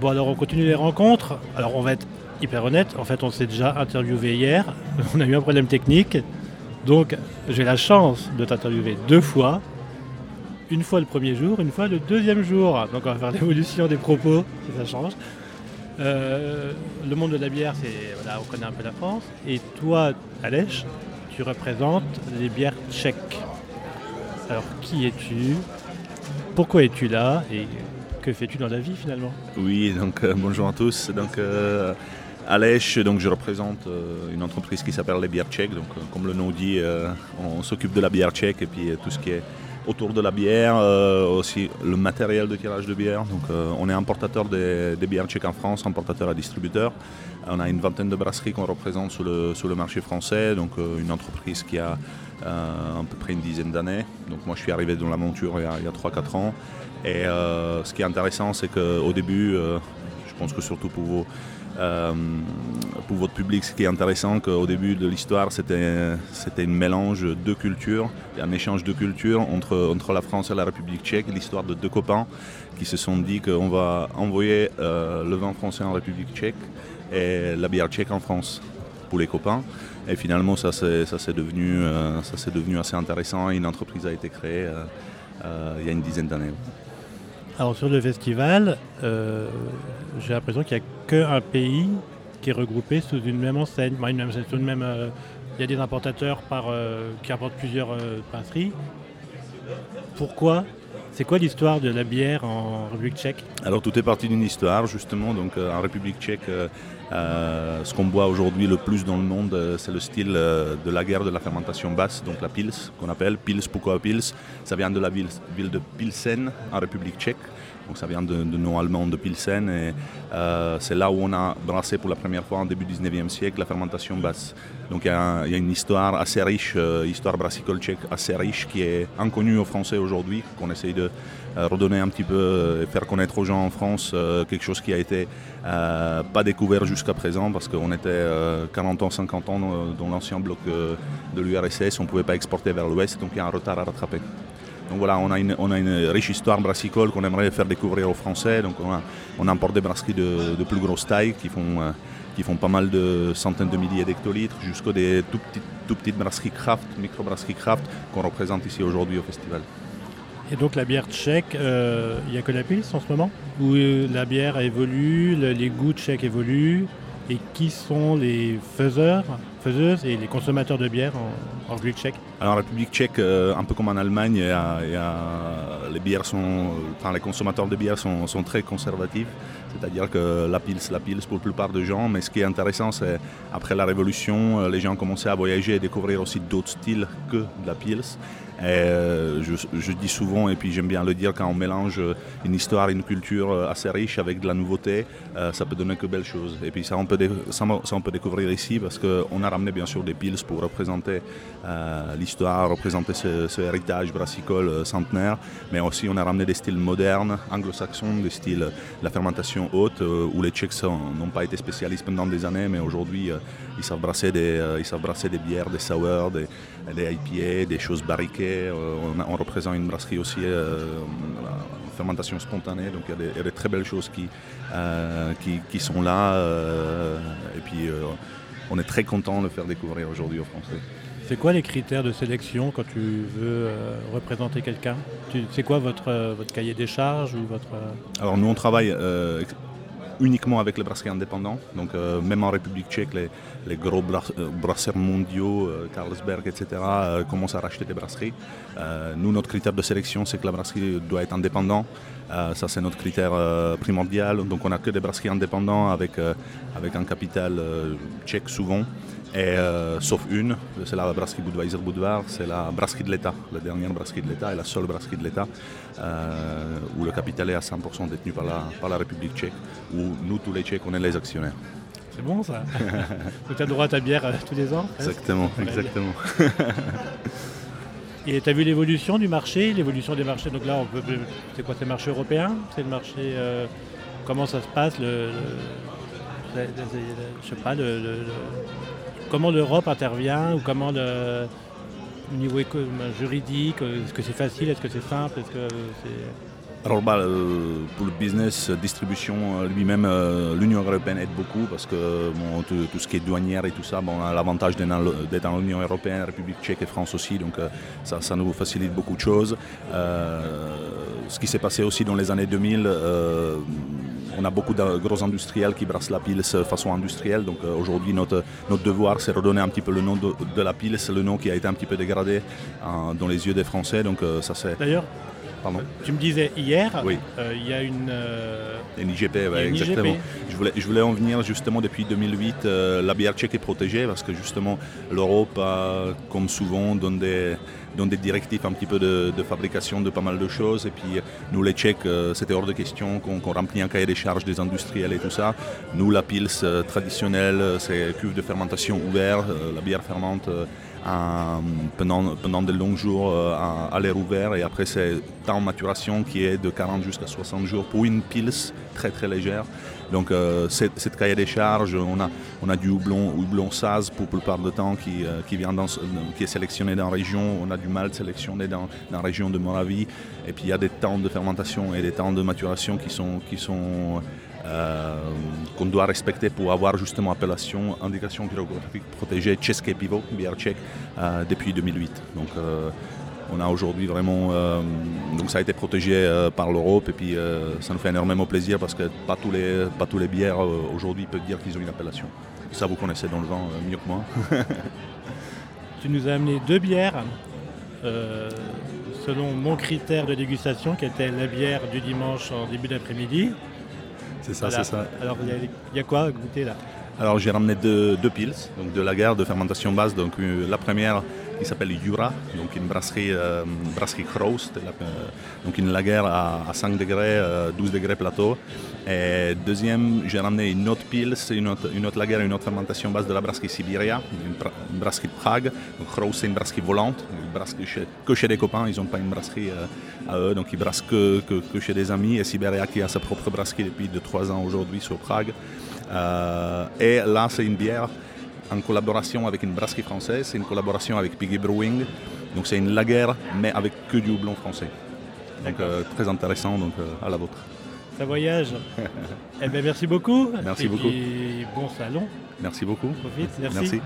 Bon, alors on continue les rencontres. Alors on va être hyper honnête. En fait, on s'est déjà interviewé hier. On a eu un problème technique. Donc, j'ai la chance de t'interviewer deux fois. Une fois le premier jour, une fois le deuxième jour. Donc, on va faire l'évolution des propos, si ça change. Euh, le monde de la bière, c'est voilà, on connaît un peu la France. Et toi, Alèche, tu représentes les bières tchèques. Alors, qui es-tu? Pourquoi es-tu là? Que fais-tu dans la vie finalement? Oui, donc euh, bonjour à tous. Donc, euh, Alèche, donc je représente euh, une entreprise qui s'appelle les bières tchèques. Donc, comme le nom dit, on s'occupe de la bière tchèque et puis tout ce qui est autour de la bière, aussi le matériel de tirage de bière. Donc, on est importateur des, des bières tchèques en France, importateur à distributeur. On a une vingtaine de brasseries qu'on représente sur le, sur le marché français. Donc, une entreprise qui a à peu près une dizaine d'années. Donc, moi, je suis arrivé dans l'aventure il y a, il y a 3-4 ans. Et euh, ce qui est intéressant, c'est qu'au début, euh, je pense que surtout pour vos euh, pour votre public, ce qui est intéressant, qu'au début de l'histoire, c'était c'était un mélange de cultures, un échange de cultures entre, entre la France et la République tchèque, l'histoire de deux copains qui se sont dit qu'on va envoyer euh, le vin français en République tchèque et la bière tchèque en France pour les copains. Et finalement, ça s'est devenu, euh, ça devenu assez intéressant une entreprise a été créée euh, euh, il y a une dizaine d'années. Alors sur le festival, euh, j'ai l'impression qu'il n'y a qu'un pays qui est regroupé sous une même enseigne. Enfin, une même, sous une même, euh, il y a des importateurs par, euh, qui importent plusieurs brasseries. Pourquoi? C'est quoi l'histoire de la bière en République tchèque? Alors tout est parti d'une histoire justement. Donc en République tchèque, ce qu'on boit aujourd'hui le plus dans le monde, euh, c'est le style euh, de la guerre de la fermentation basse, donc la pils qu'on appelle. Pils, pourquoi pils Ça vient de la ville, de Pilsen en République tchèque. Donc ça vient de, de nom allemand de Pilsen et euh, c'est là où on a brassé pour la première fois en début du 19e siècle la fermentation basse. Donc il y, a une histoire assez riche, euh, histoire brassicole tchèque assez riche qui est inconnue aux Français aujourd'hui, qu'on essaye de euh, redonner un petit peu euh, et faire connaître aux gens en France euh, quelque chose qui a été euh, pas découvert jusqu'à présent parce qu'on était euh, 40 ans, 50 ans dans, l'ancien bloc euh, de l'URSS, on ne pouvait pas exporter vers l'ouest, donc il y a un retard à rattraper. Donc voilà, on a une, on a une riche histoire brassicole qu'on aimerait faire découvrir aux Français. Donc on, a, on importe des brasseries de, de plus grosse taille qui font, euh, qui font pas mal de centaines de milliers d'hectolitres jusqu'aux des tout petites, tout petites brasseries craft, micro-brasseries craft qu'on représente ici aujourd'hui au festival. Et donc la bière tchèque, euh, il n'y a que la pils en ce moment Où euh, la bière évolue, le- les goûts tchèques évoluent Et qui sont les faiseurs, faiseuses et les consommateurs de bière en, en République tchèque Alors en République tchèque, euh, un peu comme en Allemagne, les consommateurs de bière sont, très conservatifs. C'est-à-dire que la pils, la pils pour la plupart des gens. Mais ce qui est intéressant, c'est après la Révolution, les gens ont commencé à voyager et découvrir aussi d'autres styles que la pils. Et, euh, je, dis souvent, et puis j'aime bien le dire, quand on mélange euh, une histoire, une culture euh, assez riche avec de la nouveauté, ça peut donner que belles choses. Et puis ça, on peut, découvrir ici parce qu'on a ramené bien sûr des pils pour représenter l'histoire, représenter ce, héritage brassicole centenaire, mais aussi on a ramené des styles modernes, anglo-saxons, des styles euh, la fermentation haute, où les Tchèques n'ont pas été spécialistes pendant des années, mais aujourd'hui ils, savent brasser des, ils savent brasser des bières, des sours, des, des IPA, des choses barriquées. Euh, on, a- on représente une brasserie aussi euh, en fermentation spontanée, donc il y, a des- il y a des très belles choses qui, euh, qui, qui sont là. et puis on est très content de le faire découvrir aujourd'hui aux Français. C'est quoi les critères de sélection quand tu veux euh, représenter quelqu'un? C'est quoi votre, euh, votre cahier des charges ou votre euh, Alors nous on travaille uniquement avec les brasseries indépendants, donc euh, même en République tchèque, les, gros euh, brasseurs mondiaux, euh, Carlsberg, etc., commencent à racheter des brasseries. Nous, notre critère de sélection, c'est que la brasserie doit être indépendante. Euh, ça, c'est notre critère euh, primordial. Donc on n'a que des brasseries indépendants avec, euh, avec un capital tchèque souvent. Et, euh, sauf une, c'est la brasserie Budweiser Budvar, c'est la brasserie de l'État, la dernière brasserie de l'État et la seule brasserie de l'État euh, où le capital est à 100% détenu par la, par la République tchèque, où nous, tous les Tchèques, on est les actionnaires. C'est bon ça Tu as droit à ta bière euh, tous les ans Exactement, exactement. Et tu as vu l'évolution du marché, l'évolution des marchés? Donc là, on peut, c'est quoi C'est le marché européen? C'est le marché. euh, comment ça se passe le, le- Je sais pas, comment l'Europe intervient ou comment le. Au niveau juridique, est-ce que c'est facile, est-ce que c'est simple, est-ce que c'est. Alors bah, euh, pour le business, distribution lui-même, l'Union européenne aide beaucoup parce que tout, ce qui est douanière et tout ça, bon, on a l'avantage d'être dans l'Union européenne, République tchèque et France aussi, donc ça, nous facilite beaucoup de choses. ce qui s'est passé aussi dans les années 2000, on a beaucoup de gros industriels qui brassent la pile de façon industrielle. Donc euh, aujourd'hui, notre, notre devoir, c'est redonner un petit peu le nom de, la pile. C'est le nom qui a été un petit peu dégradé euh, dans les yeux des Français. Donc euh, ça. D'ailleurs, tu me disais hier, oui. il y a une. Une IGP, exactement. Je, voulais, je voulais en venir justement depuis 2008. la bière tchèque est protégée parce que justement l'Europe, comme souvent, donne des, donne des directives un petit peu de, fabrication de pas mal de choses. Et puis nous, les Tchèques, euh, c'était hors de question qu'on remplit un cahier des charges des industriels et tout ça. Nous, la pils euh, traditionnelle, euh, c'est cuve de fermentation ouverte. la bière fermente pendant, pendant de longs jours à, l'air ouvert. Et après, c'est temps de maturation qui est de 40 jusqu'à 60 jours pour une pils très très légère. Donc cette, cette, cahier des charges, on a, on a du houblon, houblon pour, la plupart du temps qui, qui, vient dans, qui est sélectionné dans la région. On a du mal sélectionné dans, la région de Moravie. Et puis il y a des temps de fermentation et des temps de maturation qui sont, qui sont euh, qu'on doit respecter pour avoir justement appellation indication géographique protégée České pivo, bière tchèque, euh, depuis 2008. Donc euh, on a aujourd'hui vraiment, donc ça a été protégé par l'Europe et puis ça nous fait énormément plaisir parce que pas tous les, pas tous les bières aujourd'hui peuvent dire qu'ils ont une appellation. Ça vous connaissez dans le vent mieux que moi. tu nous as amené deux bières euh, selon mon critère de dégustation, qui était la bière du dimanche en début d'après-midi. C'est ça, c'est ça. Alors, il y, a quoi à goûter là? Alors, j'ai ramené deux, deux pils, donc de la guerre de fermentation basse. Donc, euh, la première, qui s'appelle Jura, donc une brasserie, euh, brasserie euh, donc une lager à, 5 degrés, 12 euh, degrés plateau. Et deuxième, j'ai ramené une autre pile, c'est une autre, une autre lager, une autre fermentation base de la brasserie Sibiria, une, brasserie de Prague. Donc c'est une brasserie volante, une brasserie que chez des copains, ils n'ont pas une brasserie à eux, donc ils brassent que, chez des amis. Et Siberia qui a sa propre brasserie depuis 2-3 ans aujourd'hui sur Prague. et là, c'est une bière en collaboration avec une brasserie française, c'est une collaboration avec Piggy Brewing. Donc c'est une laguerre, mais avec que du houblon français. Donc euh, très intéressant, donc euh, à la vôtre. Ça voyage. eh bien merci beaucoup. Merci beaucoup. bon salon. Merci beaucoup. Profite, merci.